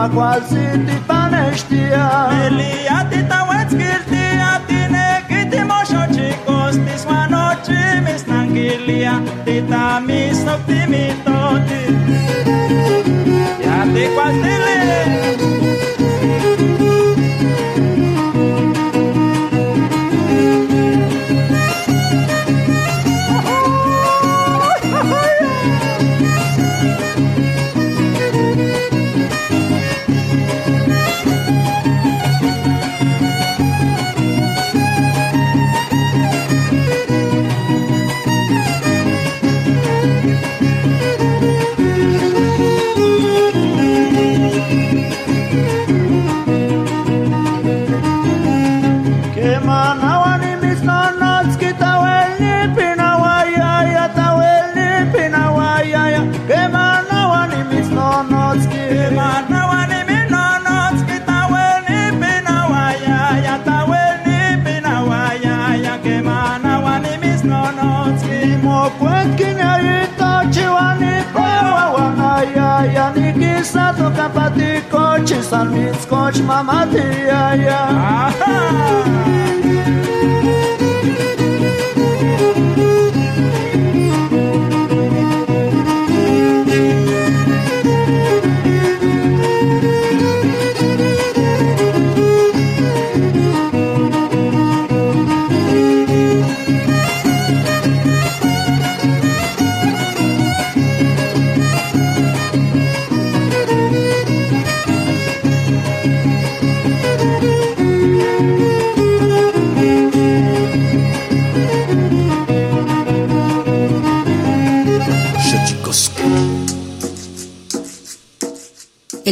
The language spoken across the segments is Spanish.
გვაგვაზიტი პანეშტია ელიატი დავეცკირტია ტინე კიტი მოშოჩი კოსტის ვანოჩი მის ნანგილია დედამის ოპტიმი. mamá, tía, yeah. Ajá.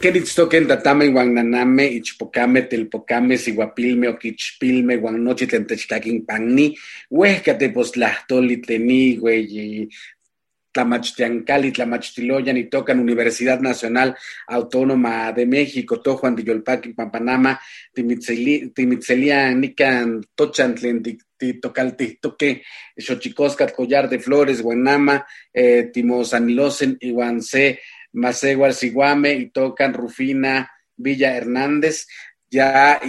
Queritztoquen tatame guananame, ichpocame, telpocame, siguapilme, oquichpilme, guanochi, tentechcaquin panni, huescate postlahtoli, teni, güey, Tlamachtiancali, Tlamachtiloyan y tocan Universidad Nacional Autónoma de México, Tojuan, Tiyolpaqui, Pampanama, Timitzelia, Nican, Tochantlen, Titocaltitoque, Xochicoscat, Collar de Flores, Guanama, eh, Timosanilosen, Iguance, Masegual Siguame y tocan Rufina Villa Hernández, ya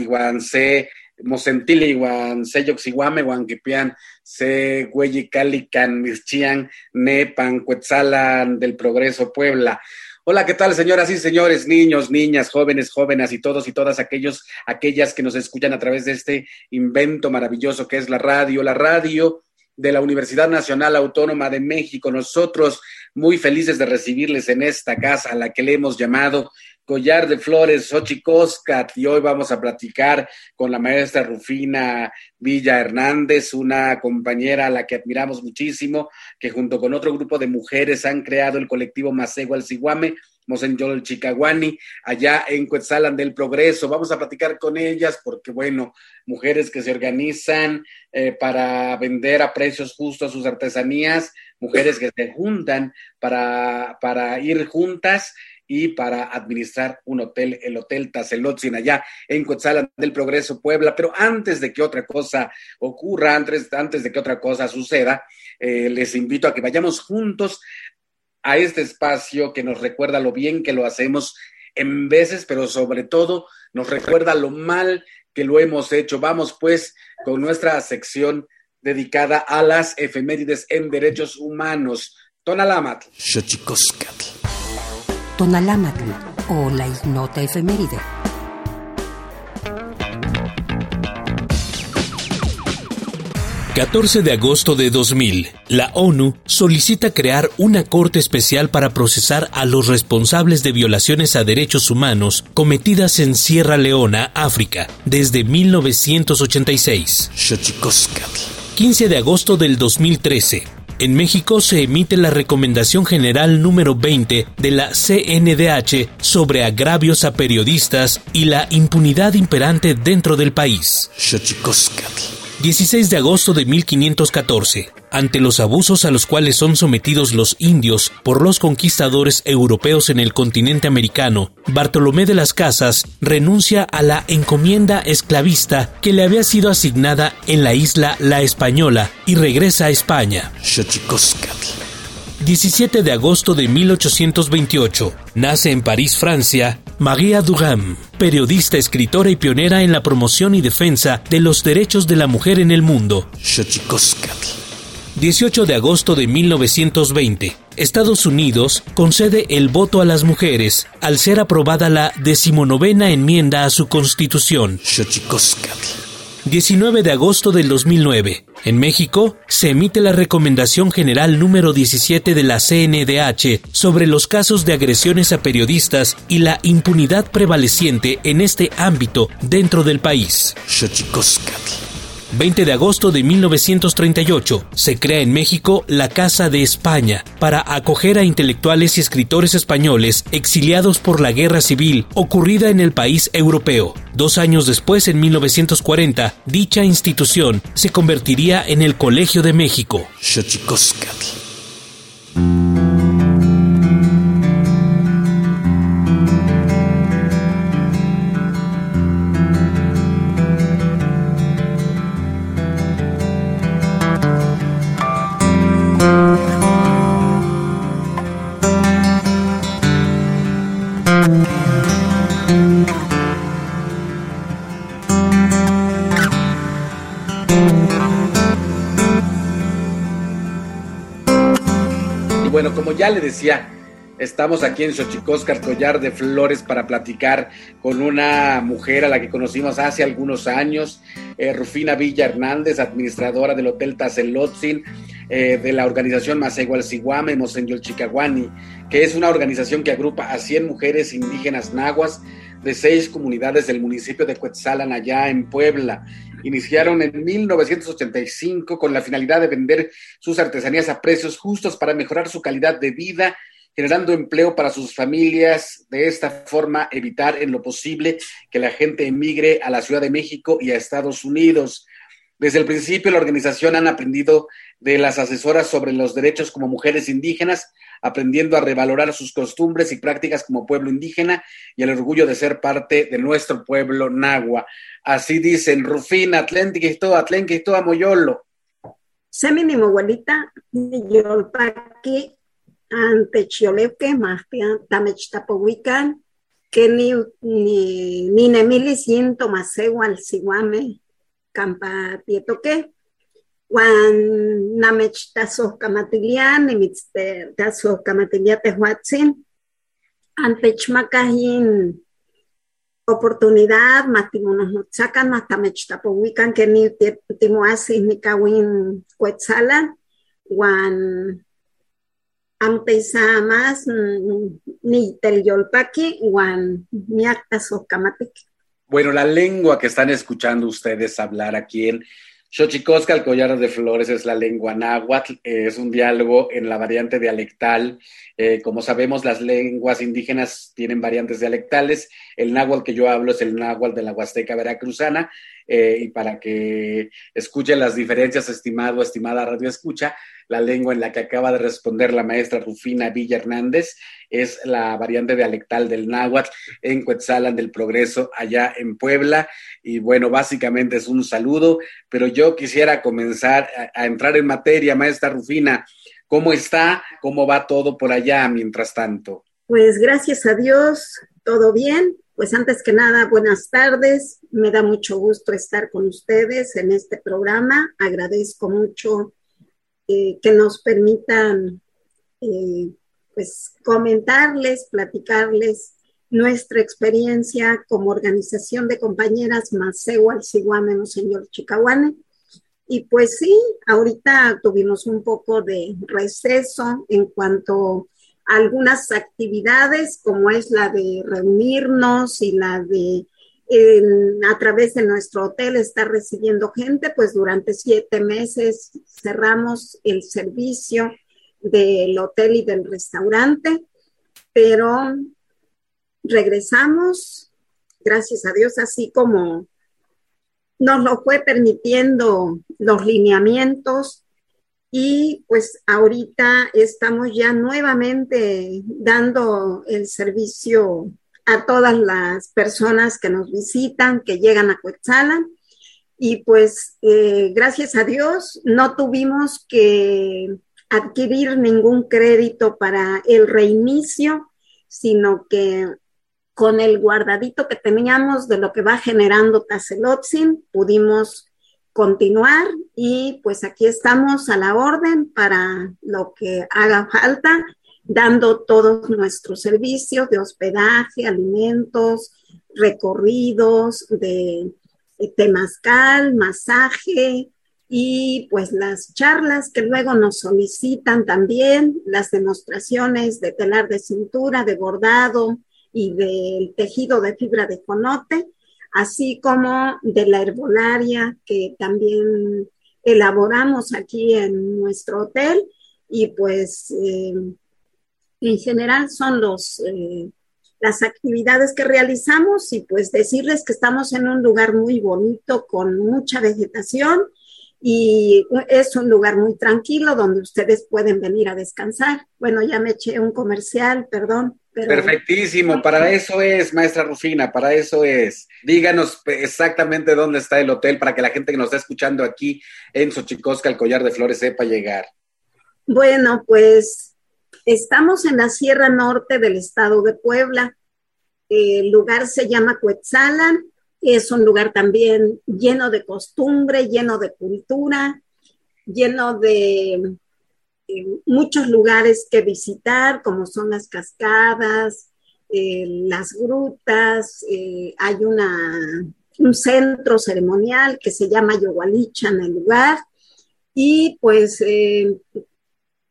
Mosentile igual se yoxiguame guanquipian se güey cali can mischian nepan cuetzalan del progreso Puebla. Hola, ¿qué tal, señoras y señores, niños, niñas, jóvenes, jóvenes y todos y todas aquellos, aquellas que nos escuchan a través de este invento maravilloso que es la radio, la radio de la Universidad Nacional Autónoma de México. Nosotros muy felices de recibirles en esta casa a la que le hemos llamado Collar de Flores, Xochicoscat, y hoy vamos a platicar con la maestra Rufina Villa Hernández, una compañera a la que admiramos muchísimo, que junto con otro grupo de mujeres han creado el colectivo Masego al Ciguame, Mosenyol Chicaguani, allá en Cuetzalan del Progreso. Vamos a platicar con ellas porque, bueno, mujeres que se organizan eh, para vender a precios justos sus artesanías, mujeres que se juntan para, para ir juntas y para administrar un hotel, el Hotel Tazelotzin, allá en Cuetzalan del Progreso, Puebla. Pero antes de que otra cosa ocurra, antes, antes de que otra cosa suceda, eh, les invito a que vayamos juntos a este espacio que nos recuerda lo bien que lo hacemos en veces, pero sobre todo nos recuerda lo mal que lo hemos hecho. Vamos pues con nuestra sección dedicada a las efemérides en derechos humanos. Tonalamat. Tonalámatl o la ignota efeméride. 14 de agosto de 2000, la ONU solicita crear una corte especial para procesar a los responsables de violaciones a derechos humanos cometidas en Sierra Leona, África, desde 1986. 15 de agosto del 2013, en México se emite la Recomendación General número 20 de la CNDH sobre agravios a periodistas y la impunidad imperante dentro del país. 16 de agosto de 1514. Ante los abusos a los cuales son sometidos los indios por los conquistadores europeos en el continente americano, Bartolomé de las Casas renuncia a la encomienda esclavista que le había sido asignada en la isla La Española y regresa a España. 17 de agosto de 1828. Nace en París, Francia, María Dugan, periodista, escritora y pionera en la promoción y defensa de los derechos de la mujer en el mundo. 18 de agosto de 1920. Estados Unidos concede el voto a las mujeres al ser aprobada la decimonovena enmienda a su constitución. 19 de agosto del 2009. En México se emite la Recomendación General número 17 de la CNDH sobre los casos de agresiones a periodistas y la impunidad prevaleciente en este ámbito dentro del país. 20 de agosto de 1938, se crea en México la Casa de España para acoger a intelectuales y escritores españoles exiliados por la guerra civil ocurrida en el país europeo. Dos años después, en 1940, dicha institución se convertiría en el Colegio de México. Ya le decía, estamos aquí en Xochicóscar, Collar de Flores, para platicar con una mujer a la que conocimos hace algunos años, eh, Rufina Villa Hernández, administradora del Hotel Tazelotzin, eh, de la organización Masegual Siguame, Mosenyol Chicaguani, que es una organización que agrupa a 100 mujeres indígenas nahuas de seis comunidades del municipio de Cuetzalan, allá en Puebla. Iniciaron en 1985 con la finalidad de vender sus artesanías a precios justos para mejorar su calidad de vida, generando empleo para sus familias. De esta forma, evitar en lo posible que la gente emigre a la Ciudad de México y a Estados Unidos. Desde el principio, la organización han aprendido de las asesoras sobre los derechos como mujeres indígenas, aprendiendo a revalorar sus costumbres y prácticas como pueblo indígena y el orgullo de ser parte de nuestro pueblo nagua. Así dicen, Rufina, Atléntico, Atléntico, Moyolo. Semini abuelita, Yolpaqui, ante chioleuque mahtia tamechtapowican que ni ni ni nemili siento masewal siwame campa tietoque wan namech taso kamatilian nimitz taso kamatilia tehuatzin antech makahin oportunidad matimonos notzakan matamechtapowican que ni timoasis ni kawin cuetzalan wan ampeisa más ni telyolpaki wan miactas kamatik. Bueno, la lengua que están escuchando ustedes hablar aquí en Xochicosca, el collar de flores, es la lengua náhuatl, es un diálogo en la variante dialectal. Eh, como sabemos, las lenguas indígenas tienen variantes dialectales. El náhuatl que yo hablo es el náhuatl de la Huasteca Veracruzana. Eh, y para que escuchen las diferencias, estimado, estimada radio escucha, la lengua en la que acaba de responder la maestra Rufina Villa Hernández es la variante dialectal del náhuatl en Cuetzalan del Progreso, allá en Puebla. Y bueno, básicamente es un saludo, pero yo quisiera comenzar a, a entrar en materia, maestra Rufina. ¿Cómo está? ¿Cómo va todo por allá mientras tanto? Pues gracias a Dios, todo bien. Pues antes que nada, buenas tardes. Me da mucho gusto estar con ustedes en este programa. Agradezco mucho eh, que nos permitan eh, pues comentarles, platicarles nuestra experiencia como organización de compañeras Maceo Alciguame, señor Chicahuane. Y pues sí, ahorita tuvimos un poco de receso en cuanto a algunas actividades, como es la de reunirnos y la de a través de nuestro hotel estar recibiendo gente, pues durante siete meses cerramos el servicio del hotel y del restaurante, pero regresamos, gracias a Dios, así como nos lo fue permitiendo los lineamientos y pues ahorita estamos ya nuevamente dando el servicio a todas las personas que nos visitan, que llegan a Coetzalan. Y pues eh, gracias a Dios no tuvimos que adquirir ningún crédito para el reinicio, sino que con el guardadito que teníamos de lo que va generando Tazelotzin, pudimos continuar y pues aquí estamos a la orden para lo que haga falta dando todos nuestros servicios de hospedaje, alimentos, recorridos de, temazcal, masaje y pues las charlas que luego nos solicitan también, las demostraciones de telar de cintura, de bordado y del tejido de fibra de conote, así como de la herbolaria que también elaboramos aquí en nuestro hotel. Y pues eh, en general son los, eh, las actividades que realizamos y pues decirles que estamos en un lugar muy bonito con mucha vegetación y es un lugar muy tranquilo donde ustedes pueden venir a descansar. Bueno, ya me eché un comercial, perdón. Perfectísimo, para eso es, maestra Rufina, para eso es. Díganos exactamente dónde está el hotel para que la gente que nos está escuchando aquí en Xochicosca, el collar de flores, sepa llegar. Bueno, pues Estamos en la Sierra Norte del estado de Puebla. El lugar se llama Cuetzalan. Es un lugar también lleno de costumbre, lleno de cultura, lleno de eh, muchos lugares que visitar, como son las cascadas, eh, las grutas. Eh, hay un centro ceremonial que se llama Yogualicha en el lugar. Y pues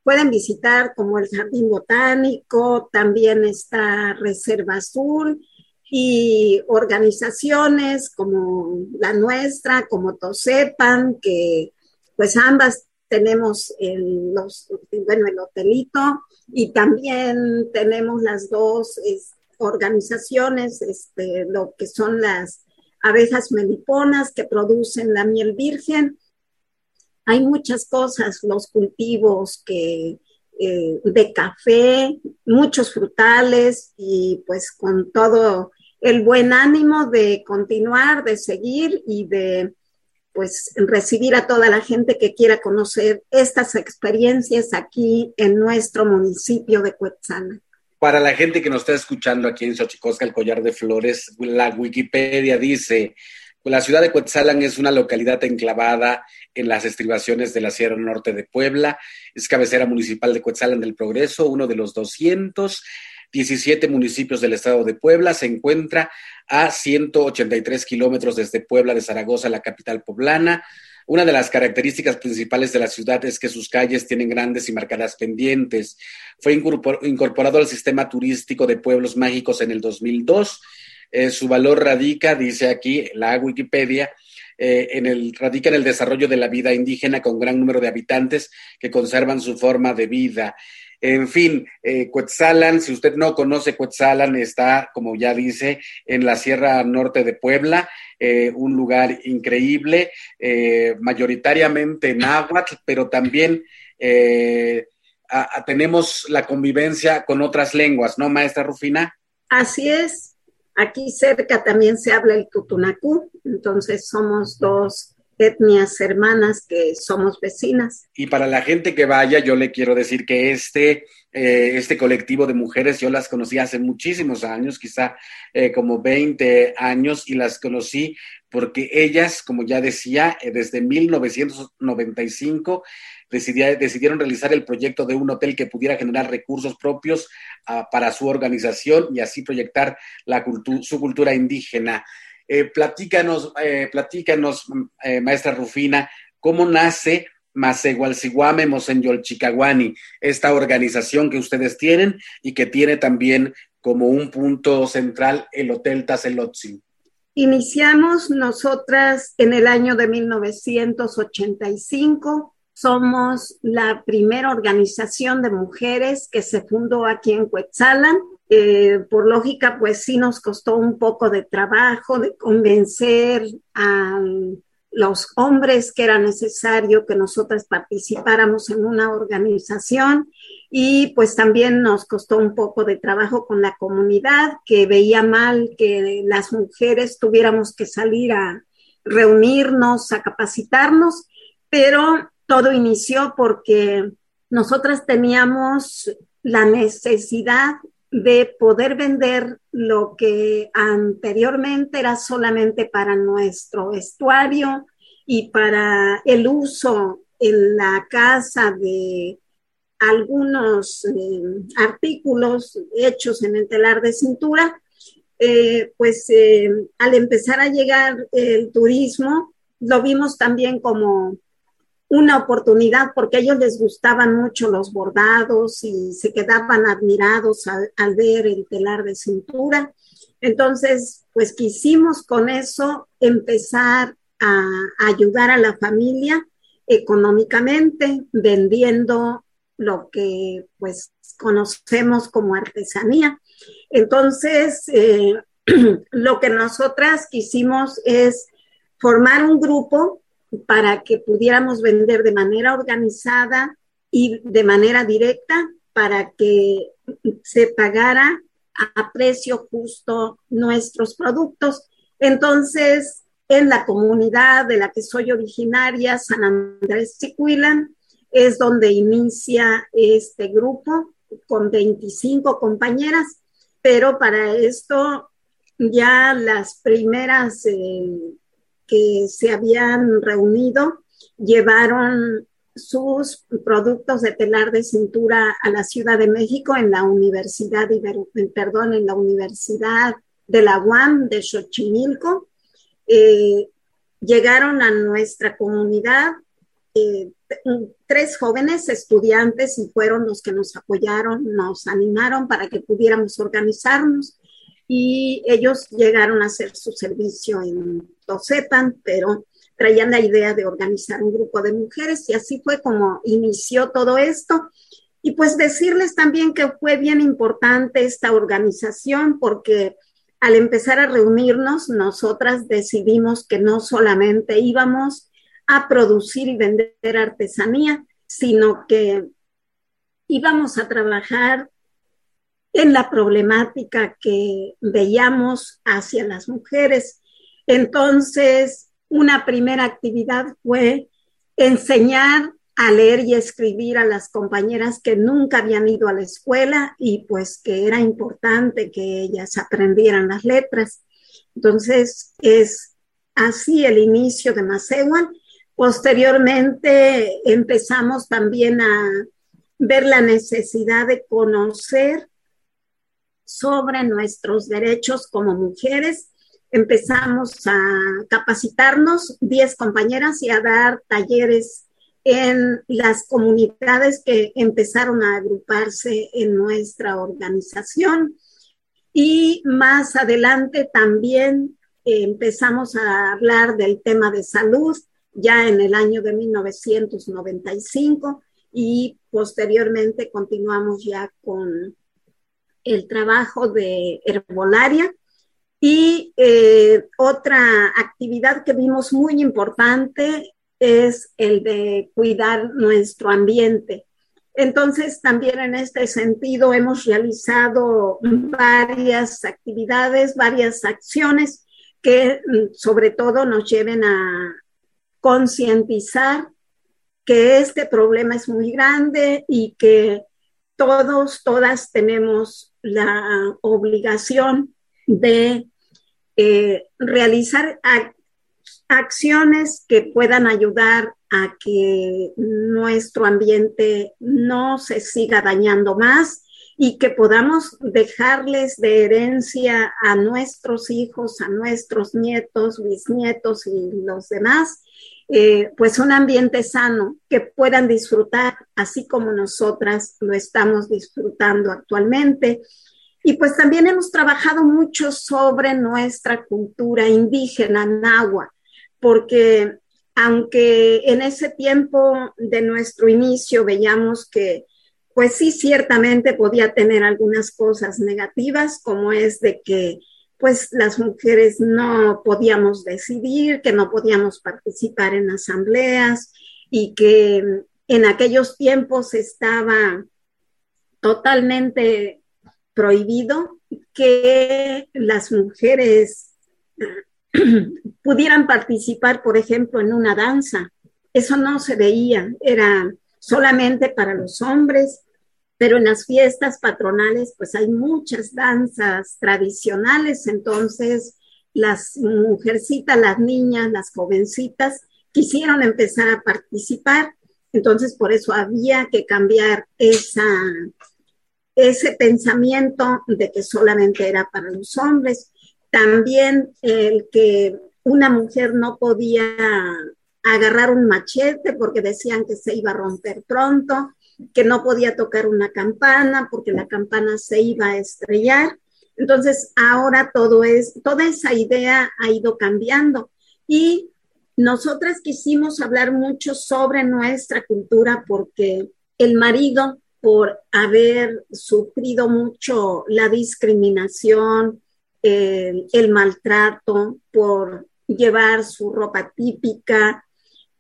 pueden visitar como el Jardín Botánico, también está Reserva Azul y organizaciones como la nuestra, como Tosepan, que pues ambas tenemos el, los, bueno, el hotelito y también tenemos las dos organizaciones, este, lo que son las abejas meliponas que producen la miel virgen hay muchas cosas, los cultivos que, eh, de café, muchos frutales y pues con todo el buen ánimo de continuar, de seguir y de pues recibir a toda la gente que quiera conocer estas experiencias aquí en nuestro municipio de Cuetzana. Para la gente que nos está escuchando aquí en Xochicosca, el Collar de Flores, la Wikipedia dice, la ciudad de Cuetzalan es una localidad enclavada en las estribaciones de la Sierra Norte de Puebla, es cabecera municipal de Cuetzalan del Progreso, uno de los 217 municipios del estado de Puebla, se encuentra a 183 kilómetros desde Puebla de Zaragoza, la capital poblana, una de las características principales de la ciudad es que sus calles tienen grandes y marcadas pendientes. Fue incorporado al sistema turístico de pueblos mágicos en el 2002. Eh, su valor radica, dice aquí la Wikipedia, eh, en el, radica en el desarrollo de la vida indígena con gran número de habitantes que conservan su forma de vida. En fin, eh, si usted no conoce Cuetzalan, está, como ya dice, en la Sierra Norte de Puebla, un lugar increíble, eh, mayoritariamente náhuatl, pero también tenemos la convivencia con otras lenguas, ¿no, maestra Rufina? Así es. Aquí cerca también se habla el tutunacú, entonces somos dos etnias hermanas que somos vecinas. Y para la gente que vaya, yo le quiero decir que este, eh, este colectivo de mujeres, yo las conocí hace muchísimos años, quizá eh, como 20 años, y las conocí porque ellas, como ya decía, eh, desde 1995 decidieron realizar el proyecto de un hotel que pudiera generar recursos propios ah, para su organización y así proyectar la su cultura indígena. Eh, platícanos, eh, platícanos eh, maestra Rufina, cómo nace Masegualsiguame Mosenyol Chicaguani, esta organización que ustedes tienen y que tiene también como un punto central el Hotel Tazelotzi. Iniciamos nosotras en el año de 1985. Somos la primera organización de mujeres que se fundó aquí en Cuetzalan. Eh, por lógica, pues sí nos costó un poco de trabajo de convencer a los hombres que era necesario que nosotras participáramos en una organización. Y pues también nos costó un poco de trabajo con la comunidad que veía mal que las mujeres tuviéramos que salir a reunirnos, a capacitarnos, pero todo inició porque nosotras teníamos la necesidad de poder vender lo que anteriormente era solamente para nuestro vestuario y para el uso en la casa de algunos eh, artículos hechos en el telar de cintura, eh, pues eh, al empezar a llegar el turismo, lo vimos también como una oportunidad porque a ellos les gustaban mucho los bordados y se quedaban admirados al, ver el telar de cintura. Entonces, pues quisimos con eso empezar a, ayudar a la familia económicamente vendiendo lo que pues conocemos como artesanía. Entonces, eh, lo que nosotras quisimos es formar un grupo para que pudiéramos vender de manera organizada y de manera directa para que se pagara a precio justo nuestros productos. Entonces, en la comunidad de la que soy originaria, San Andrés Chicuilan, es donde inicia este grupo con 25 compañeras, pero para esto ya las primeras eh, que se habían reunido llevaron sus productos de telar de cintura a la Ciudad de México en la Universidad, perdón, en la Universidad de la UAM de Xochimilco. Eh, llegaron a nuestra comunidad eh, tres jóvenes estudiantes y fueron los que nos apoyaron, nos animaron para que pudiéramos organizarnos y ellos llegaron a hacer su servicio en Tosepan, pero traían la idea de organizar un grupo de mujeres y así fue como inició todo esto. Y pues decirles también que fue bien importante esta organización porque al empezar a reunirnos, nosotras decidimos que no solamente íbamos a producir y vender artesanía, sino que íbamos a trabajar en la problemática que veíamos hacia las mujeres. Entonces, una primera actividad fue enseñar a leer y escribir a las compañeras que nunca habían ido a la escuela y pues que era importante que ellas aprendieran las letras. Entonces es así el inicio de Macehuan. Posteriormente empezamos también a ver la necesidad de conocer sobre nuestros derechos como mujeres. Empezamos a capacitarnos, 10 compañeras, y a dar talleres en las comunidades que empezaron a agruparse en nuestra organización. Y más adelante también eh, empezamos a hablar del tema de salud ya en el año de 1995 y posteriormente continuamos ya con el trabajo de herbolaria. Y eh, otra actividad que vimos muy importante es el de cuidar nuestro ambiente. Entonces, también en este sentido hemos realizado varias actividades, varias acciones que mm, sobre todo nos lleven a concientizar que este problema es muy grande y que todos, todas tenemos la obligación de eh, realizar acciones que puedan ayudar a que nuestro ambiente no se siga dañando más y que podamos dejarles de herencia a nuestros hijos, a nuestros nietos, bisnietos y los demás, eh, pues un ambiente sano que puedan disfrutar así como nosotras lo estamos disfrutando actualmente. Y pues también hemos trabajado mucho sobre nuestra cultura indígena, náhuatl porque aunque en ese tiempo de nuestro inicio veíamos que, pues sí, ciertamente podía tener algunas cosas negativas, como es de que, pues las mujeres no podíamos decidir, que no podíamos participar en asambleas y que en aquellos tiempos estaba totalmente prohibido que las mujeres pudieran participar, por ejemplo, en una danza. Eso no se veía, era solamente para los hombres, pero en las fiestas patronales pues hay muchas danzas tradicionales, entonces las mujercitas, las niñas, las jovencitas quisieron empezar a participar, entonces por eso había que cambiar esa, ese pensamiento de que solamente era para los hombres. También el que una mujer no podía agarrar un machete porque decían que se iba a romper pronto, que no podía tocar una campana porque la campana se iba a estrellar. Entonces, ahora todo es, toda esa idea ha ido cambiando y nosotras quisimos hablar mucho sobre nuestra cultura porque el marido, por haber sufrido mucho la discriminación, el, maltrato, por llevar su ropa típica,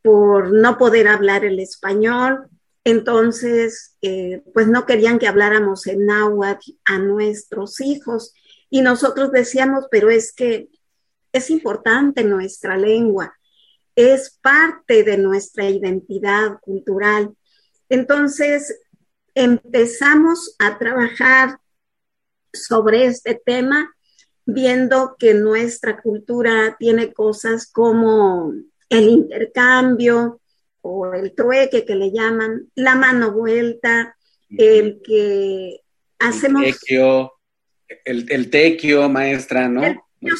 por no poder hablar el español. Entonces, eh, pues no querían que habláramos en náhuatl a nuestros hijos. Y nosotros decíamos, pero es que es importante nuestra lengua, es parte de nuestra identidad cultural. Entonces, empezamos a trabajar sobre este tema viendo que nuestra cultura tiene cosas como el intercambio o el trueque que le llaman, la mano vuelta, el que hacemos... El tequio, el, tequio maestra, ¿no?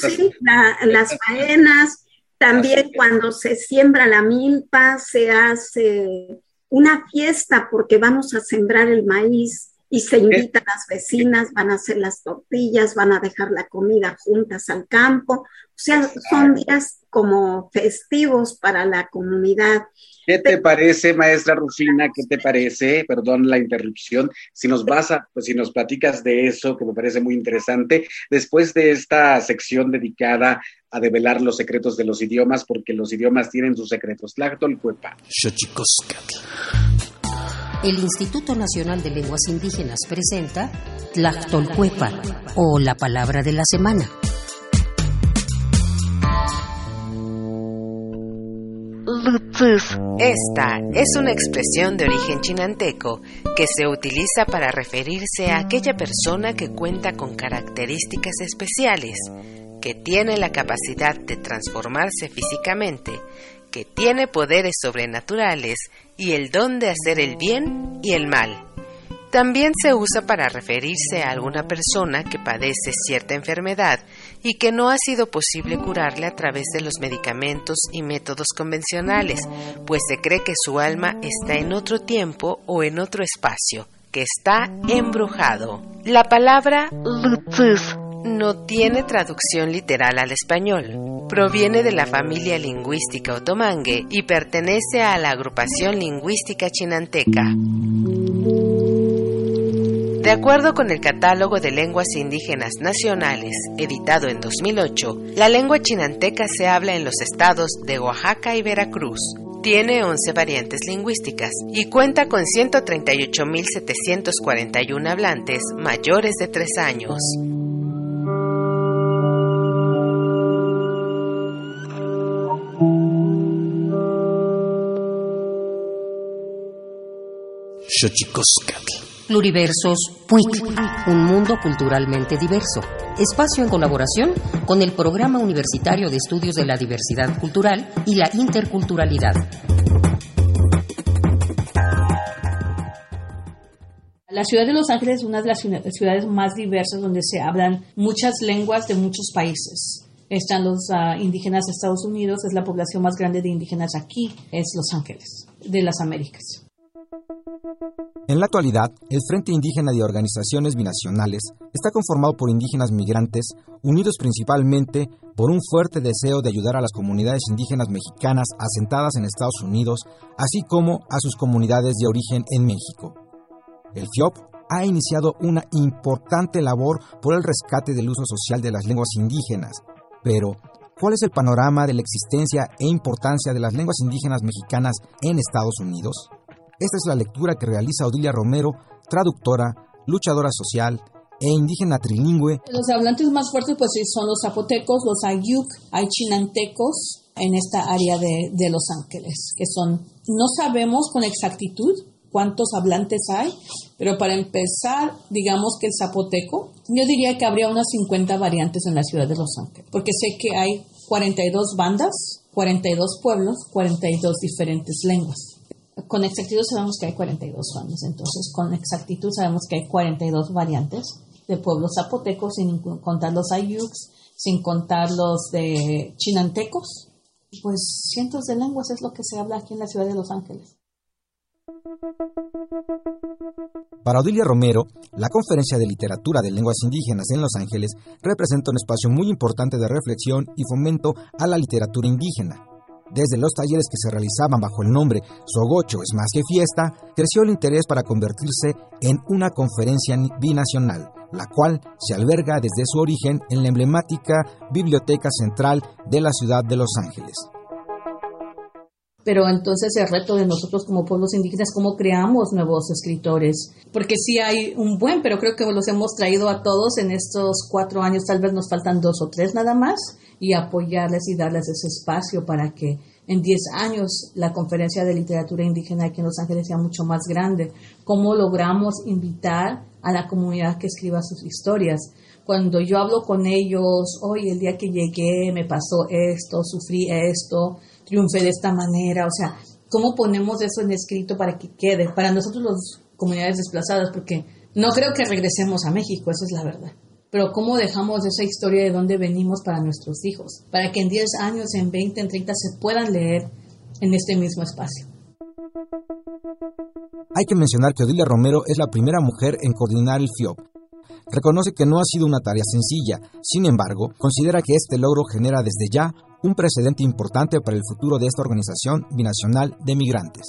sí, las faenas, también cuando se siembra la milpa, se hace una fiesta porque vamos a sembrar el maíz y se invita a las vecinas, van a hacer las tortillas, van a dejar la comida juntas al campo. O sea, son días como festivos para la comunidad. ¿Qué te parece, maestra Rufina? ¿Qué te parece? Perdón la interrupción. Si nos vas a, pues si nos platicas de eso, que me parece muy interesante, después de esta sección dedicada a develar los secretos de los idiomas, porque los idiomas tienen sus secretos. Tlactolcuepa el Instituto Nacional de Lenguas Indígenas presenta Tlactolcuepa o la palabra de la semana. Esta es una expresión de origen chinanteco que se utiliza para referirse a aquella persona que cuenta con características especiales, que tiene la capacidad de transformarse físicamente, que tiene poderes sobrenaturales y el don de hacer el bien y el mal. También se usa para referirse a alguna persona que padece cierta enfermedad y que no ha sido posible curarle a través de los medicamentos y métodos convencionales, pues se cree que su alma está en otro tiempo o en otro espacio, que está embrujado. La palabra no tiene traducción literal al español. Proviene de la familia lingüística otomangue y pertenece a la agrupación lingüística chinanteca. De acuerdo con el Catálogo de Lenguas Indígenas Nacionales, editado en 2008, la lengua chinanteca se habla en los estados de Oaxaca y Veracruz. Tiene 11 variantes lingüísticas y cuenta con 138.741 hablantes mayores de 3 años. Pluriversos PUIC, un mundo culturalmente diverso. Espacio en colaboración con el Programa Universitario de Estudios de la Diversidad Cultural y la Interculturalidad. La ciudad de Los Ángeles es una de las ciudades más diversas donde se hablan muchas lenguas de muchos países. Están los uh, indígenas de Estados Unidos, es la población más grande de indígenas aquí, es Los Ángeles, de las Américas. En la actualidad, el Frente Indígena de Organizaciones Binacionales está conformado por indígenas migrantes, unidos principalmente por un fuerte deseo de ayudar a las comunidades indígenas mexicanas asentadas en Estados Unidos, así como a sus comunidades de origen en México. El FIOP ha iniciado una importante labor por el rescate del uso social de las lenguas indígenas, pero ¿cuál es el panorama de la existencia e importancia de las lenguas indígenas mexicanas en Estados Unidos? Esta es la lectura que realiza Odilia Romero, traductora, luchadora social e indígena trilingüe. Los hablantes más fuertes pues son los zapotecos, los ayuk, hay chinantecos en esta área de, de Los Ángeles, que son, no sabemos con exactitud cuántos hablantes hay, pero para empezar, digamos que el zapoteco, yo diría que habría unas 50 variantes en la ciudad de Los Ángeles, porque sé que hay 42 bandas, 42 pueblos, 42 diferentes lenguas con exactitud sabemos que hay 42 bandas, entonces con exactitud sabemos que hay 42 variantes de pueblos zapotecos, sin contar los ayuks, sin contar los de chinantecos. Pues cientos de lenguas es lo que se habla aquí en la ciudad de Los Ángeles. Para Odilia Romero, la Conferencia de Literatura de Lenguas Indígenas en Los Ángeles representa un espacio muy importante de reflexión y fomento a la literatura indígena. Desde los talleres que se realizaban bajo el nombre Sogocho es más que fiesta, creció el interés para convertirse en una conferencia binacional, la cual se alberga desde su origen en la emblemática Biblioteca Central de la ciudad de Los Ángeles. Pero entonces el reto de nosotros como pueblos indígenas, ¿cómo creamos nuevos escritores? Porque sí hay un buen, pero creo que los hemos traído a todos en estos cuatro años, tal vez nos faltan dos o tres nada más, y apoyarles y darles ese espacio para que en 10 años la conferencia de literatura indígena aquí en Los Ángeles sea mucho más grande. ¿Cómo logramos invitar a la comunidad que escriba sus historias? Cuando yo hablo con ellos, hoy el día que llegué me pasó esto, sufrí esto, triunfé de esta manera, o sea, ¿cómo ponemos eso en escrito para que quede? Para nosotros las comunidades desplazadas, porque no creo que regresemos a México, esa es la verdad pero cómo dejamos esa historia de dónde venimos para nuestros hijos, para que en 10 años, en 20, en 30 se puedan leer en este mismo espacio. Hay que mencionar que Odilia Romero es la primera mujer en coordinar el FIOP. Reconoce que no ha sido una tarea sencilla, sin embargo, considera que este logro genera desde ya un precedente importante para el futuro de esta organización binacional de migrantes.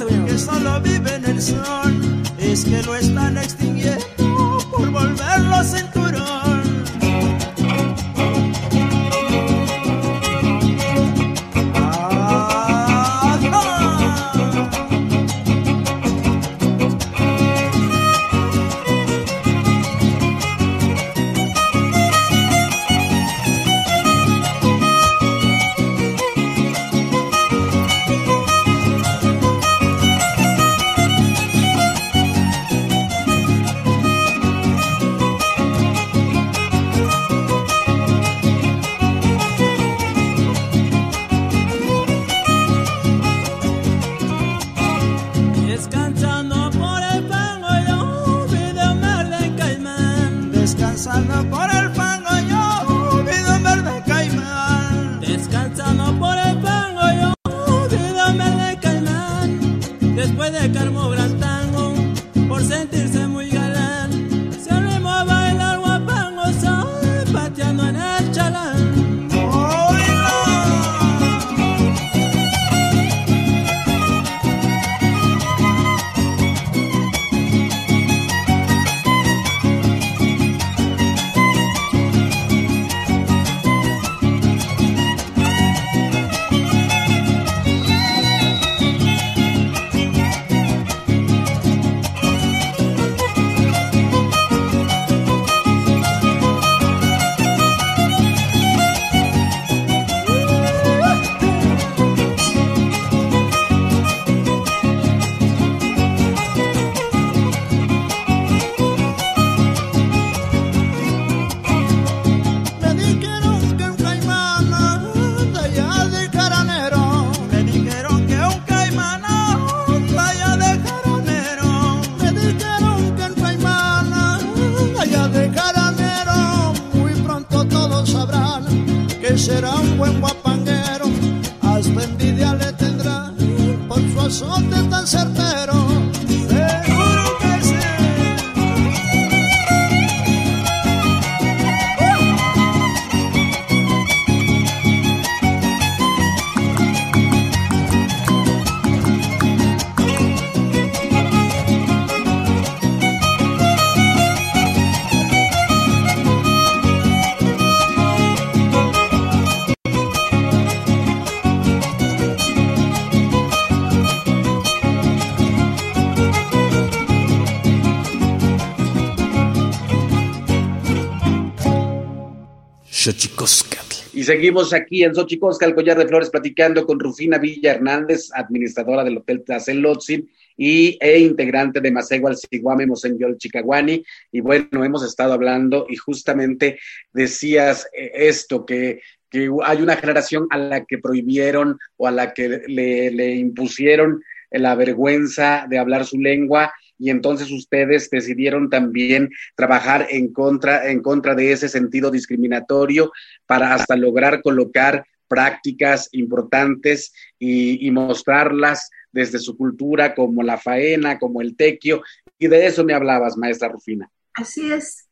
Que solo viven el sol, es que lo están extinguiendo por volverlos en tu seguimos aquí en Xochicosca, el collar de flores, platicando con Rufina Villa Hernández, administradora del Hotel Tlacelotzin y e integrante de Masegual Siguame Mosenyol Chicaguani. Y bueno, hemos estado hablando y justamente decías eh, esto, que, que hay una generación a la que prohibieron o a la que le impusieron la vergüenza de hablar su lengua y entonces ustedes decidieron también trabajar en contra, en contra de ese sentido discriminatorio para hasta lograr colocar prácticas importantes y, mostrarlas desde su cultura como la faena, como el tequio, y de eso me hablabas, maestra Rufina. Así es,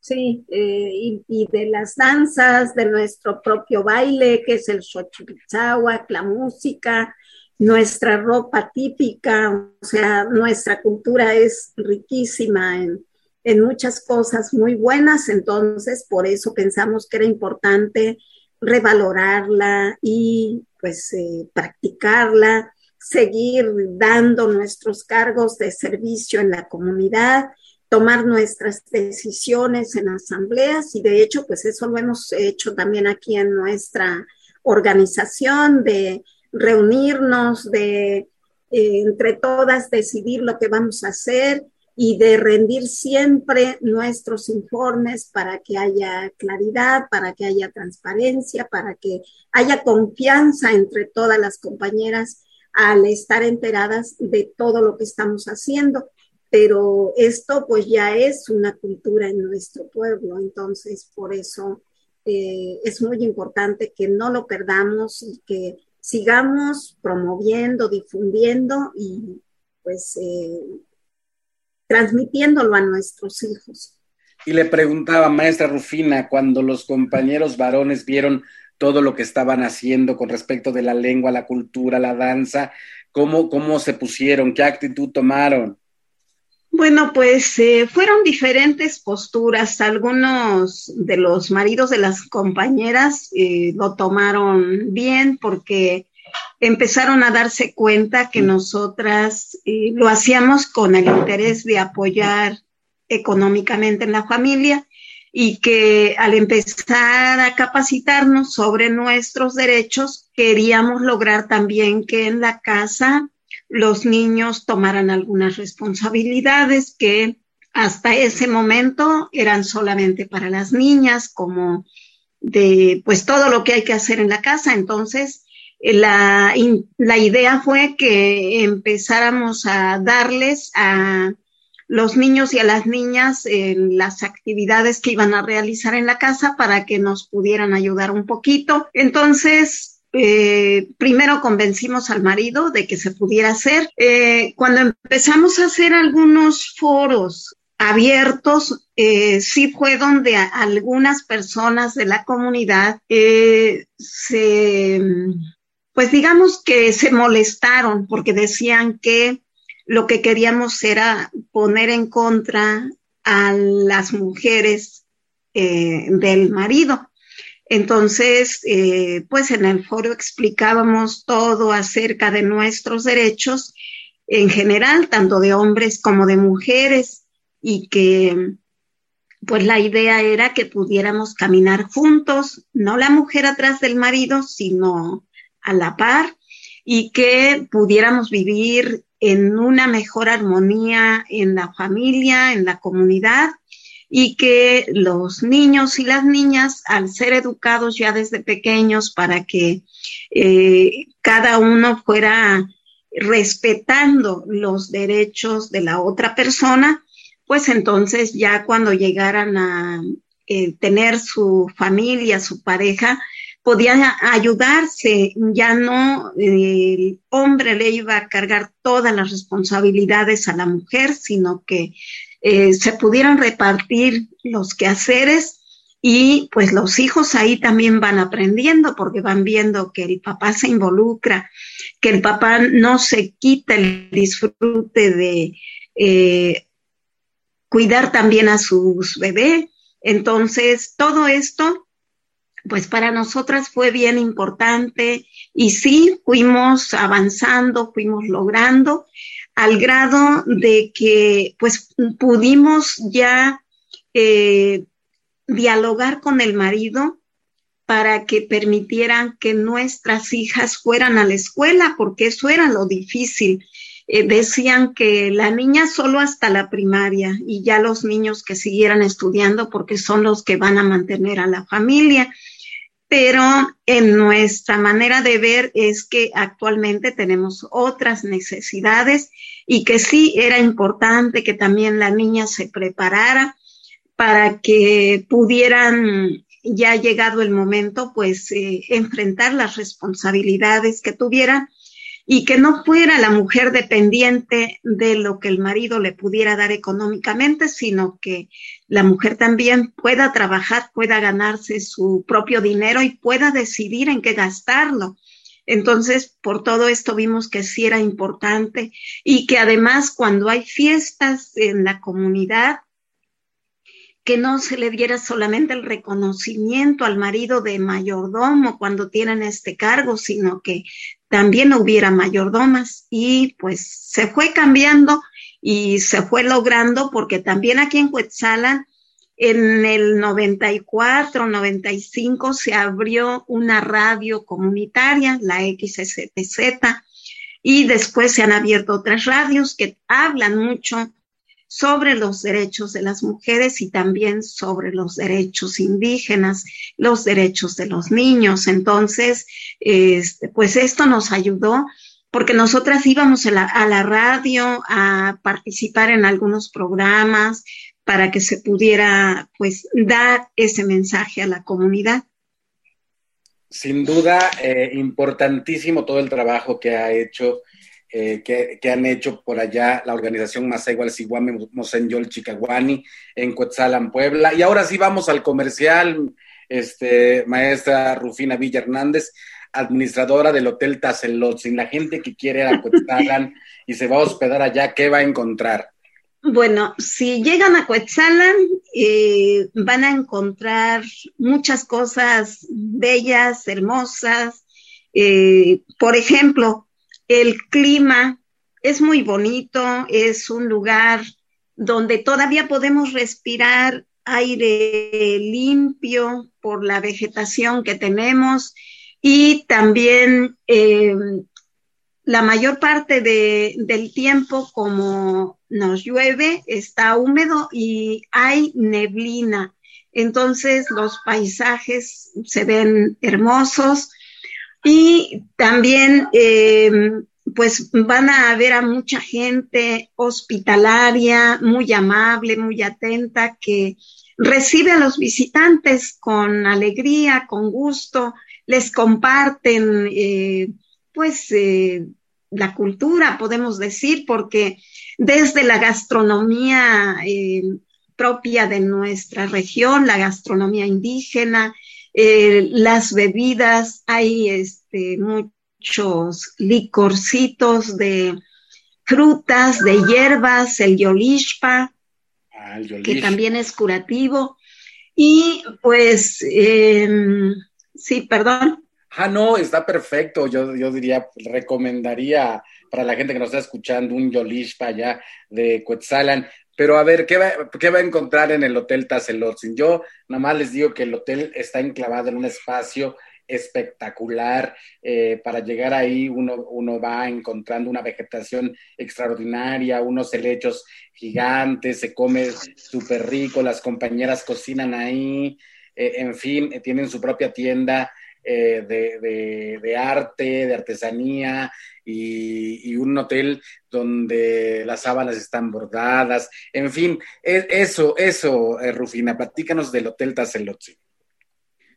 sí, eh, y, de las danzas, de nuestro propio baile, que es el xochipitzahuac, la música, nuestra ropa típica, o sea, nuestra cultura es riquísima en, en muchas cosas muy buenas, entonces por eso pensamos que era importante revalorarla y pues eh, practicarla, seguir dando nuestros cargos de servicio en la comunidad, tomar nuestras decisiones en asambleas y de hecho pues eso lo hemos hecho también aquí en nuestra organización de reunirnos, de eh, entre todas decidir lo que vamos a hacer y de rendir siempre nuestros informes para que haya claridad, para que haya transparencia, para que haya confianza entre todas las compañeras al estar enteradas de todo lo que estamos haciendo. Pero esto pues ya es una cultura en nuestro pueblo, entonces por eso eh, es muy importante que no lo perdamos y que sigamos promoviendo, difundiendo y pues eh, transmitiéndolo a nuestros hijos. Y le preguntaba, maestra Rufina, cuando los compañeros varones vieron todo lo que estaban haciendo con respecto de la lengua, la cultura, la danza, ¿cómo, cómo se pusieron? ¿Qué actitud tomaron? Bueno, pues eh, fueron diferentes posturas. Algunos de los maridos de las compañeras eh, lo tomaron bien porque empezaron a darse cuenta que nosotras eh, lo hacíamos con el interés de apoyar económicamente en la familia y que al empezar a capacitarnos sobre nuestros derechos, queríamos lograr también que en la casa los niños tomaran algunas responsabilidades que hasta ese momento eran solamente para las niñas, como de pues todo lo que hay que hacer en la casa. Entonces, eh, la, la idea fue que empezáramos a darles a los niños y a las niñas en las actividades que iban a realizar en la casa para que nos pudieran ayudar un poquito. Entonces, eh, primero convencimos al marido de que se pudiera hacer. Eh, cuando empezamos a hacer algunos foros abiertos, eh, sí fue donde algunas personas de la comunidad se, pues digamos que se molestaron porque decían que lo que queríamos era poner en contra a las mujeres del marido. Entonces, eh, pues en el foro explicábamos todo acerca de nuestros derechos en general, tanto de hombres como de mujeres, y que pues la idea era que pudiéramos caminar juntos, no la mujer atrás del marido, sino a la par, y que pudiéramos vivir en una mejor armonía en la familia, en la comunidad, y que los niños y las niñas, al ser educados ya desde pequeños para que eh, cada uno fuera respetando los derechos de la otra persona, pues entonces ya cuando llegaran a eh, tener su familia, su pareja, podían ayudarse, ya no el hombre le iba a cargar todas las responsabilidades a la mujer, sino que eh, se pudieran repartir los quehaceres y pues los hijos ahí también van aprendiendo porque van viendo que el papá se involucra, que el papá no se quita el disfrute de eh, cuidar también a sus bebés. Entonces, todo esto, pues para nosotras fue bien importante y sí, fuimos avanzando, fuimos logrando al grado de que pues pudimos ya eh, dialogar con el marido para que permitieran que nuestras hijas fueran a la escuela, porque eso era lo difícil. Eh, decían que la niña solo hasta la primaria y ya los niños que siguieran estudiando porque son los que van a mantener a la familia pero en nuestra manera de ver es que actualmente tenemos otras necesidades y que sí era importante que también la niña se preparara para que pudieran, ya llegado el momento, pues eh, enfrentar las responsabilidades que tuvieran y que no fuera la mujer dependiente de lo que el marido le pudiera dar económicamente, sino que la mujer también pueda trabajar, pueda ganarse su propio dinero y pueda decidir en qué gastarlo. Entonces, por todo esto vimos que sí era importante y que además cuando hay fiestas en la comunidad, que no se le diera solamente el reconocimiento al marido de mayordomo cuando tienen este cargo, sino que también hubiera mayordomas y pues se fue cambiando y se fue logrando porque también aquí en Cuetzalan en el 94, 95 se abrió una radio comunitaria, la XSTZ, y después se han abierto otras radios que hablan mucho sobre los derechos de las mujeres y también sobre los derechos indígenas, los derechos de los niños. Entonces, este, pues esto nos ayudó porque nosotras íbamos a la, radio a participar en algunos programas para que se pudiera pues dar ese mensaje a la comunidad. Sin duda, eh, importantísimo todo el trabajo que ha hecho eh, que, han hecho por allá la organización Masegua Siguame Mosenyol Chicaguani en Coetzalan, Puebla. Y ahora sí vamos al comercial, este, maestra Rufina Villa Hernández, administradora del Hotel Tazelot. Sin la gente que quiere ir a Coetzalan y se va a hospedar allá, ¿qué va a encontrar? Bueno, si llegan a Coetzalan, eh, van a encontrar muchas cosas bellas, hermosas. Eh, por ejemplo, el clima es muy bonito, es un lugar donde todavía podemos respirar aire limpio por la vegetación que tenemos y también eh, la mayor parte de, del tiempo como nos llueve está húmedo y hay neblina. Entonces los paisajes se ven hermosos y también eh, pues van a ver a mucha gente hospitalaria, muy amable, muy atenta, que recibe a los visitantes con alegría, con gusto, les comparten eh, pues eh, la cultura, podemos decir, porque desde la gastronomía eh, propia de nuestra región, la gastronomía indígena, las bebidas, hay este, muchos licorcitos de frutas, de hierbas, el yolishpa, ah, que también es curativo. Y pues, em, sí, perdón. Ah, no, está perfecto. Yo, yo diría, recomendaría para la gente que nos está escuchando un Yolishpa allá de Cuetzalan. Pero a ver, ¿qué va, ¿qué va a encontrar en el Hotel Tazelotzin? Yo nada más les digo que el hotel está enclavado en un espacio espectacular. Eh, para llegar ahí uno, uno, va encontrando una vegetación extraordinaria, unos helechos gigantes, se come súper rico, las compañeras cocinan ahí, eh, en fin, tienen su propia tienda. Eh, de, arte, de artesanía y, un hotel donde las sábanas están bordadas. En fin, e, eso, eso, Rufina, platícanos del Hotel Tazelotzi.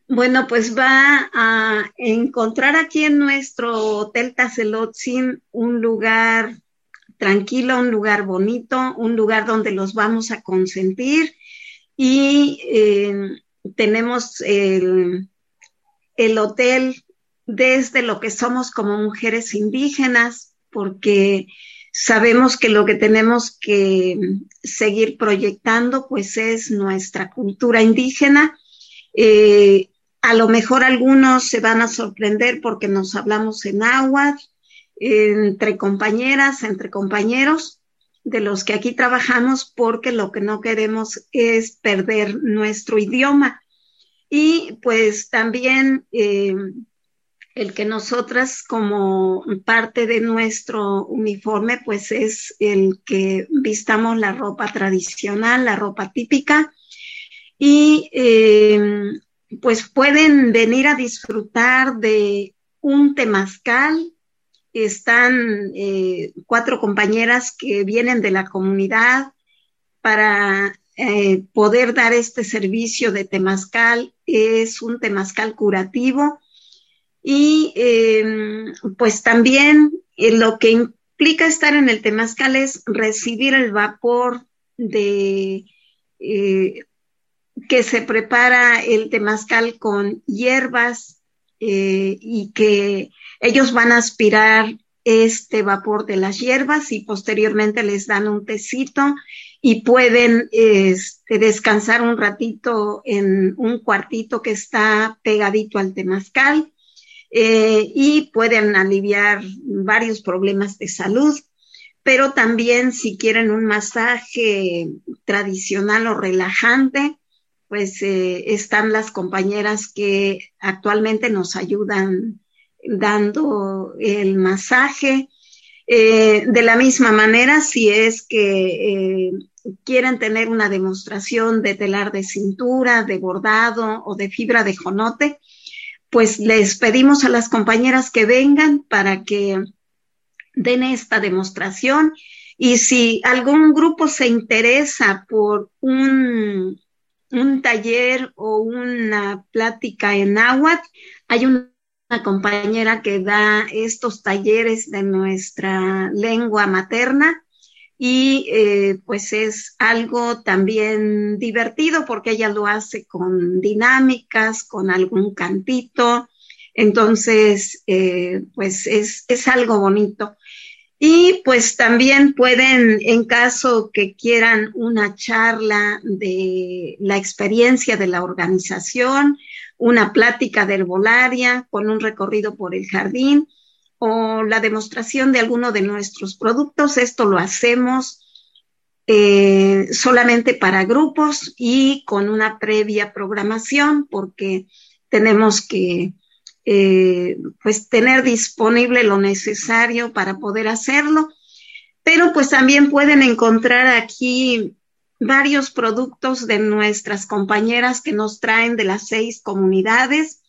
Bueno, pues va a encontrar aquí en nuestro Hotel Tazelotzin un lugar tranquilo, un lugar bonito, un lugar donde los vamos a consentir y eh, tenemos el, el hotel desde lo que somos como mujeres indígenas, porque sabemos que lo que tenemos que seguir proyectando pues es nuestra cultura indígena. Eh, a lo mejor algunos se van a sorprender porque nos hablamos en agua, entre compañeras, entre compañeros, de los que aquí trabajamos, porque lo que no queremos es perder nuestro idioma. Y pues también eh, el que nosotras como parte de nuestro uniforme, pues es el que vistamos la ropa tradicional, la ropa típica. Y eh, pues pueden venir a disfrutar de un temazcal. Están eh, cuatro compañeras que vienen de la comunidad para eh, poder dar este servicio de temazcal. Es un temazcal curativo. Y em, pues también eh, lo que implica estar en el temazcal es recibir el vapor de que se prepara el temazcal con hierbas y que ellos van a aspirar este vapor de las hierbas y posteriormente les dan un tecito y pueden este, descansar un ratito en un cuartito que está pegadito al temazcal eh, y pueden aliviar varios problemas de salud pero también si quieren un masaje tradicional o relajante, pues eh, están las compañeras que actualmente nos ayudan dando el masaje. Eh, de la misma manera, si es que eh, quieren tener una demostración de telar de cintura, de bordado o de fibra de jonote, pues les pedimos a las compañeras que vengan para que den esta demostración. Y si algún grupo se interesa por un un taller o una plática en náhuatl. Hay una compañera que da estos talleres de nuestra lengua materna y eh, pues es algo también divertido porque ella lo hace con dinámicas, con algún cantito, entonces eh, pues es, es algo bonito. Y pues también pueden, en caso que quieran una charla de la experiencia de la organización, una plática de herbolaria con un recorrido por el jardín o la demostración de alguno de nuestros productos, esto lo hacemos eh, solamente para grupos y con una previa programación porque tenemos que eh, pues tener disponible lo necesario para poder hacerlo. Pero pues también pueden encontrar aquí varios productos de nuestras compañeras que nos traen de las seis comunidades,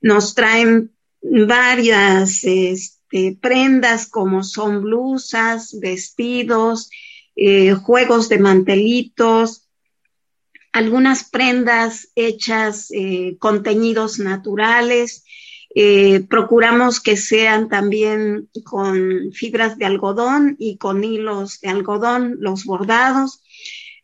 nos traen varias este, prendas como son blusas, vestidos, eh, juegos de mantelitos, algunas prendas hechas eh, con teñidos naturales. Eh, procuramos que sean también con fibras de algodón y con hilos de algodón, los bordados.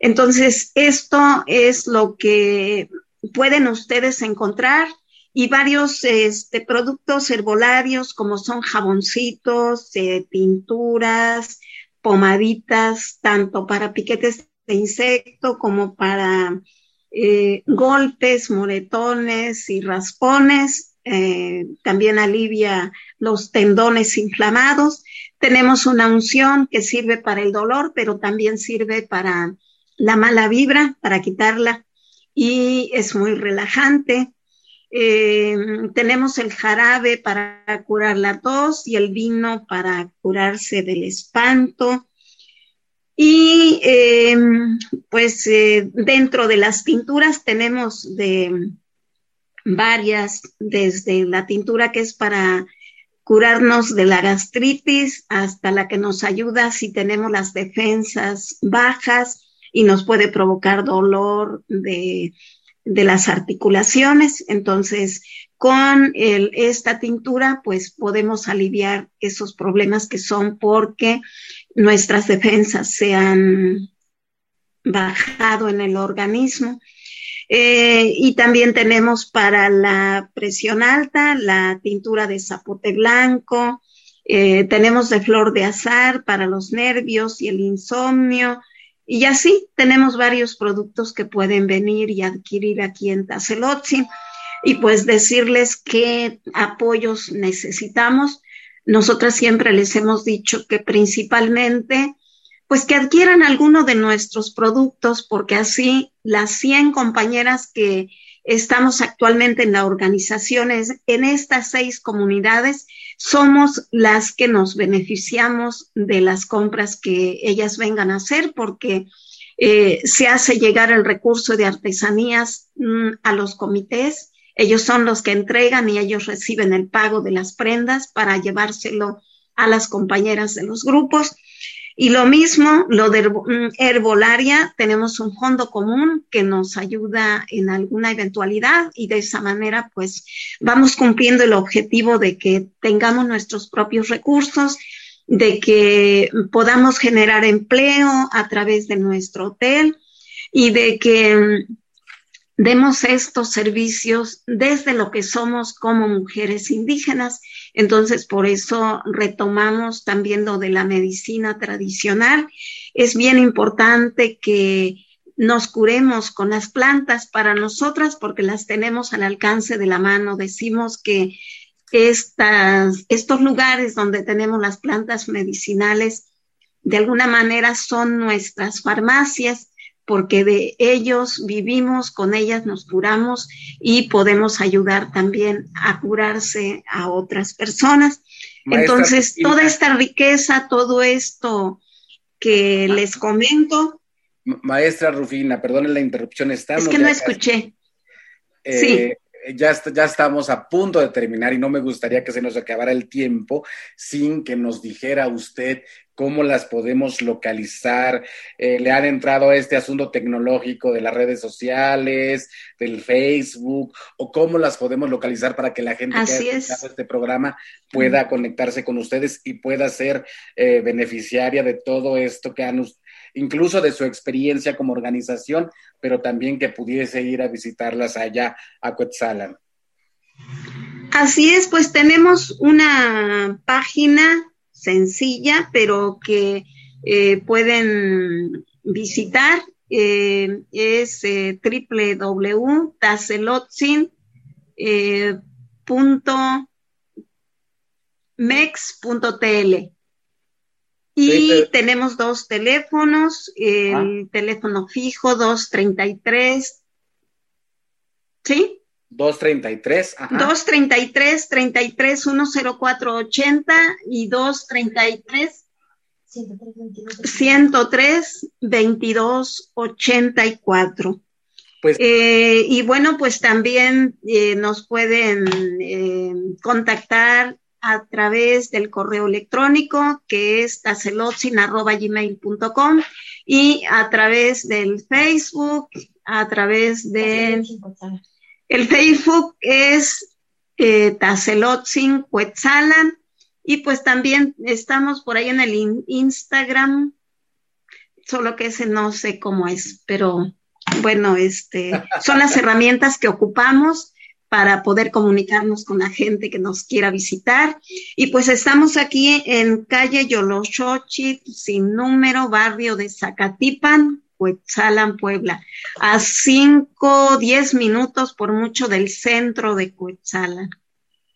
Entonces, esto es lo que pueden ustedes encontrar y varios este, productos herbolarios como son jaboncitos, pinturas, pomaditas, tanto para piquetes de insecto como para eh, golpes, moretones y raspones. Eh, también alivia los tendones inflamados. Tenemos una unción que sirve para el dolor, pero también sirve para la mala vibra, para quitarla y es muy relajante. Eh, tenemos el jarabe para curar la tos y el vino para curarse del espanto. Y eh, pues eh, dentro de las tinturas tenemos de varias, desde la tintura que es para curarnos de la gastritis hasta la que nos ayuda si tenemos las defensas bajas y nos puede provocar dolor de de las articulaciones. Entonces, con esta tintura, pues podemos aliviar esos problemas que son porque nuestras defensas se han bajado en el organismo. Eh, y también tenemos para la presión alta la tintura de zapote blanco, eh, tenemos de flor de azar para los nervios y el insomnio, y así tenemos varios productos que pueden venir y adquirir aquí en Tazelotzi. Y pues decirles qué apoyos necesitamos. Nosotras siempre les hemos dicho que principalmente, pues que adquieran alguno de nuestros productos, porque así las 100 compañeras que estamos actualmente en la organización, en estas seis comunidades, somos las que nos beneficiamos de las compras que ellas vengan a hacer porque eh, se hace llegar el recurso de artesanías mm, a los comités. Ellos son los que entregan y ellos reciben el pago de las prendas para llevárselo a las compañeras de los grupos. Y lo mismo, lo de mm, herbolaria, tenemos un fondo común que nos ayuda en alguna eventualidad y de esa manera pues vamos cumpliendo el objetivo de que tengamos nuestros propios recursos, de que podamos generar empleo a través de nuestro hotel y de que mm, demos estos servicios desde lo que somos como mujeres indígenas entonces, por eso retomamos también lo de la medicina tradicional. Es bien importante que nos curemos con las plantas para nosotras porque las tenemos al alcance de la mano. Decimos que estas, estos lugares donde tenemos las plantas medicinales de alguna manera son nuestras farmacias porque de ellos vivimos, con ellas nos curamos y podemos ayudar también a curarse a otras personas. Entonces, toda esta riqueza, todo esto que les comento. Maestra Rufina, perdone la interrupción, estamos. Es que no escuché. Eh, sí ya, ya estamos a punto de terminar y no me gustaría que se nos acabara el tiempo sin que nos dijera usted cómo las podemos localizar. Eh, le han entrado a este asunto tecnológico de las redes sociales, del Facebook, o cómo las podemos localizar para que la gente que ha escuchado este programa pueda conectarse con ustedes y pueda ser eh, beneficiaria de todo esto que han incluso de su experiencia como organización, pero también que pudiese ir a visitarlas allá a Quetzalan. Así es, pues tenemos una página sencilla, pero que eh, pueden visitar. Eh, es eh. Y tenemos dos teléfonos, el ah. teléfono fijo 233, ¿sí? 233, ajá. 233 33 10480 y 233 103 22 84. Pues, eh, y bueno, pues también eh, nos pueden eh, contactar a través del correo electrónico que es tacelotzin.gmail.com y a través del Facebook, a través de... El Facebook es eh, Tacelotzin Cuetzalan y pues también estamos por ahí en el Instagram, solo que ese no sé cómo es, pero bueno, este, son las herramientas que ocupamos para poder comunicarnos con la gente que nos quiera visitar. Y pues estamos aquí en calle Yoloshochi, sin número, barrio de Zacatipan, Cuetzalan, Puebla, a 5, 10 minutos por mucho del centro de Cuetzalan.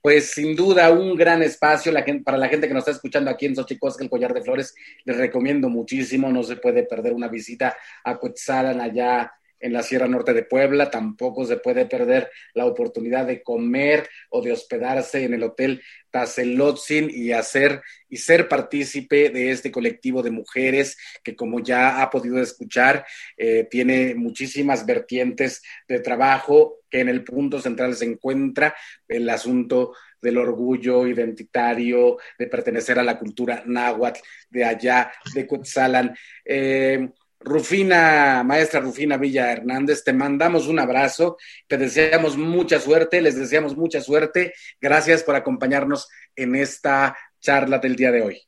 Pues sin duda un gran espacio para la gente que nos está escuchando aquí en Xochicosca, el Collar de Flores. Les recomiendo muchísimo, no se puede perder una visita a Cuetzalan allá en la Sierra Norte de Puebla, tampoco se puede perder la oportunidad de comer o de hospedarse en el Hotel Tazelotzin y hacer y ser partícipe de este colectivo de mujeres que como ya ha podido escuchar, eh, tiene muchísimas vertientes de trabajo que en el punto central se encuentra el asunto del orgullo identitario, de pertenecer a la cultura náhuatl de allá, de Cuetzalan. Eh, Rufina, maestra Rufina Villa Hernández, te mandamos un abrazo, te deseamos mucha suerte, les deseamos mucha suerte. Gracias por acompañarnos en esta charla del día de hoy.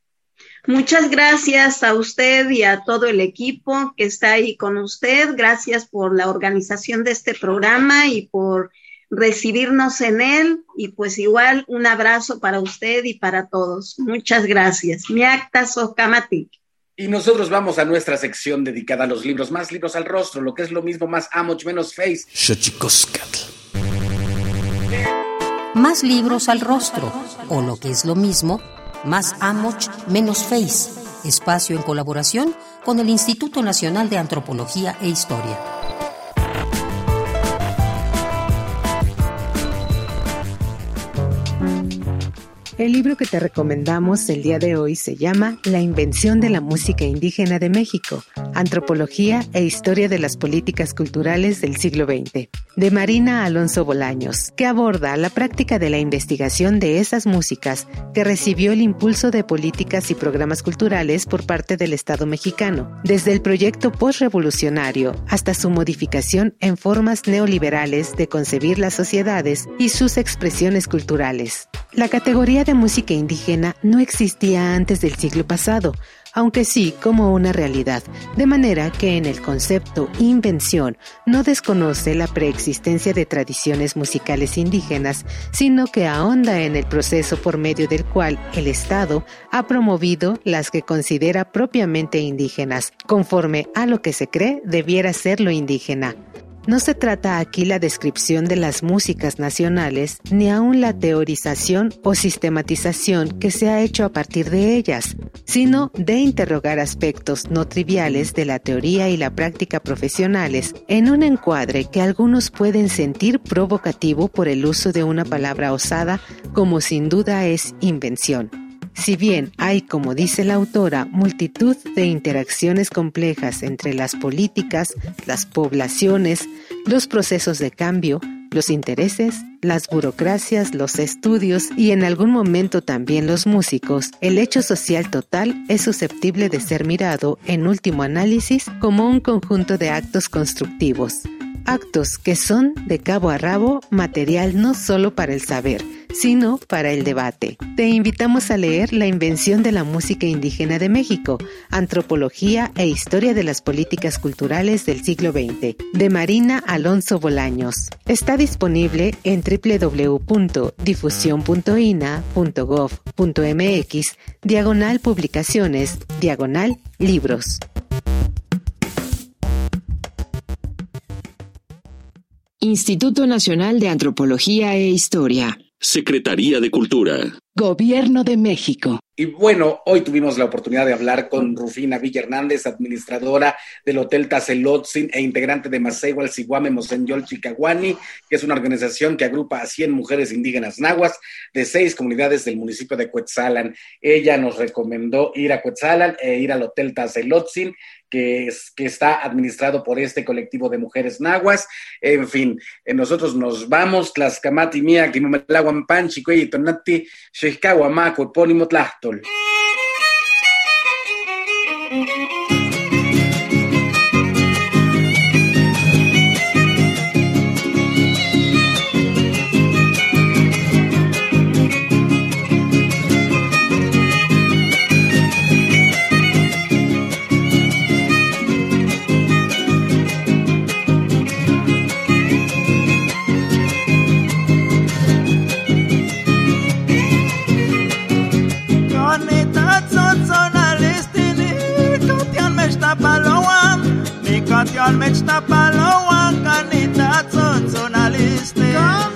Muchas gracias a usted y a todo el equipo que está ahí con usted. Gracias por la organización de este programa y por recibirnos en él. Y pues igual un abrazo para usted y para todos. Muchas gracias. Mi acta Socamatic. Y nosotros vamos a nuestra sección dedicada a los libros, más libros al rostro, lo que es lo mismo, más amoch, menos face. Más libros al rostro, o lo que es lo mismo, más amoch, menos face. Espacio en colaboración con el Instituto Nacional de Antropología e Historia. El libro que te recomendamos el día de hoy se llama La invención de la música indígena de México, Antropología e Historia de las Políticas Culturales del siglo XX, de Marina Alonso Bolaños, que aborda la práctica de la investigación de esas músicas que recibió el impulso de políticas y programas culturales por parte del Estado mexicano, desde el proyecto postrevolucionario hasta su modificación en formas neoliberales de concebir las sociedades y sus expresiones culturales. La categoría de música indígena no existía antes del siglo pasado, aunque sí como una realidad, de manera que en el concepto invención no desconoce la preexistencia de tradiciones musicales indígenas, sino que ahonda en el proceso por medio del cual el Estado ha promovido las que considera propiamente indígenas, conforme a lo que se cree debiera ser lo indígena. No se trata aquí la descripción de las músicas nacionales, ni aún la teorización o sistematización que se ha hecho a partir de ellas, sino de interrogar aspectos no triviales de la teoría y la práctica profesionales en un encuadre que algunos pueden sentir provocativo por el uso de una palabra osada como sin duda es invención. Si bien hay, como dice la autora, multitud de interacciones complejas entre las políticas, las poblaciones, los procesos de cambio, los intereses, las burocracias, los estudios y en algún momento también los músicos, el hecho social total es susceptible de ser mirado, en último análisis, como un conjunto de actos constructivos, actos que son, de cabo a rabo, material no solo para el saber, sino para el debate. Te invitamos a leer La invención de la música indígena de México, Antropología e Historia de las Políticas Culturales del siglo XX, de Marina Alonso Bolaños. Está disponible en www.difusión.ina.gov.mx, diagonal publicaciones, diagonal libros. Instituto Nacional de Antropología e Historia. Secretaría de Cultura. Gobierno de México. Y bueno, hoy tuvimos la oportunidad de hablar con Rufina Villa Hernández, administradora del Hotel Tazelotzin e integrante de Masegua Siguame Mosenyol Chicaguani, que es una organización que agrupa a 100 mujeres indígenas nahuas de seis comunidades del municipio de Cuetzalan. Ella nos recomendó ir a Cuetzalan e ir al Hotel Tazelotzin que, es, que está administrado por este colectivo de mujeres nahuas. En fin, eh, nosotros nos vamos, Tlaxcamati Mía, Kimumelaguan Panchi, Cuey, Tonati, Shehkahuamaco, At y'all match na palawan kanita tson. Come